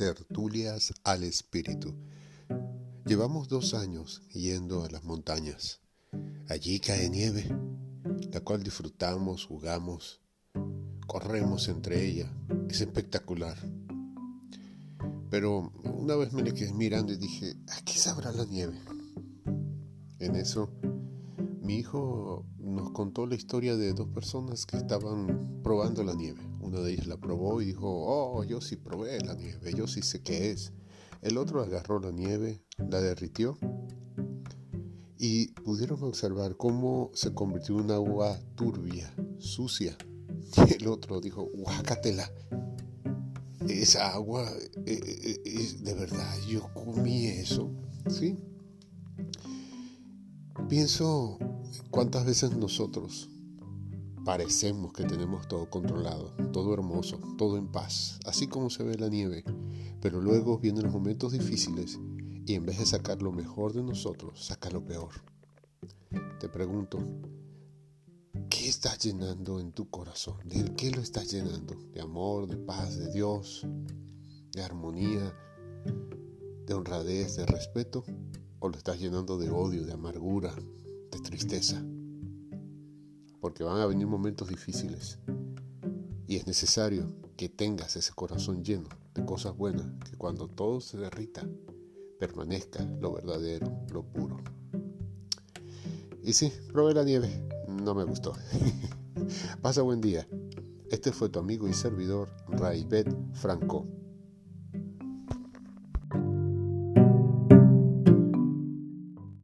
tertulias al espíritu. Llevamos dos años yendo a las montañas. Allí cae nieve, la cual disfrutamos, jugamos, corremos entre ella. Es espectacular. Pero una vez me le quedé mirando y dije, ¿a qué sabrá la nieve? En eso, mi hijo nos contó la historia de dos personas que estaban probando la nieve. Una de ellas la probó y dijo, oh, yo sí probé la nieve, yo sí sé qué es. El otro agarró la nieve, la derritió y pudieron observar cómo se convirtió en agua turbia, sucia. Y el otro dijo, guácatela, esa agua, eh, eh, eh, de verdad, yo comí eso, ¿sí? Pienso cuántas veces nosotros parecemos que tenemos todo controlado, todo hermoso, todo en paz, así como se ve la nieve, pero luego vienen los momentos difíciles y en vez de sacar lo mejor de nosotros, saca lo peor. Te pregunto, ¿qué estás llenando en tu corazón? ¿De qué lo estás llenando? ¿De amor, de paz, de Dios, de armonía, de honradez, de respeto? ¿O lo estás llenando de odio, de amargura, de tristeza? Porque van a venir momentos difíciles y es necesario que tengas ese corazón lleno de cosas buenas, que cuando todo se derrita, permanezca lo verdadero, lo puro. Y sí, probé la nieve, no me gustó. Pasa buen día. Este fue tu amigo y servidor Raibet Franco.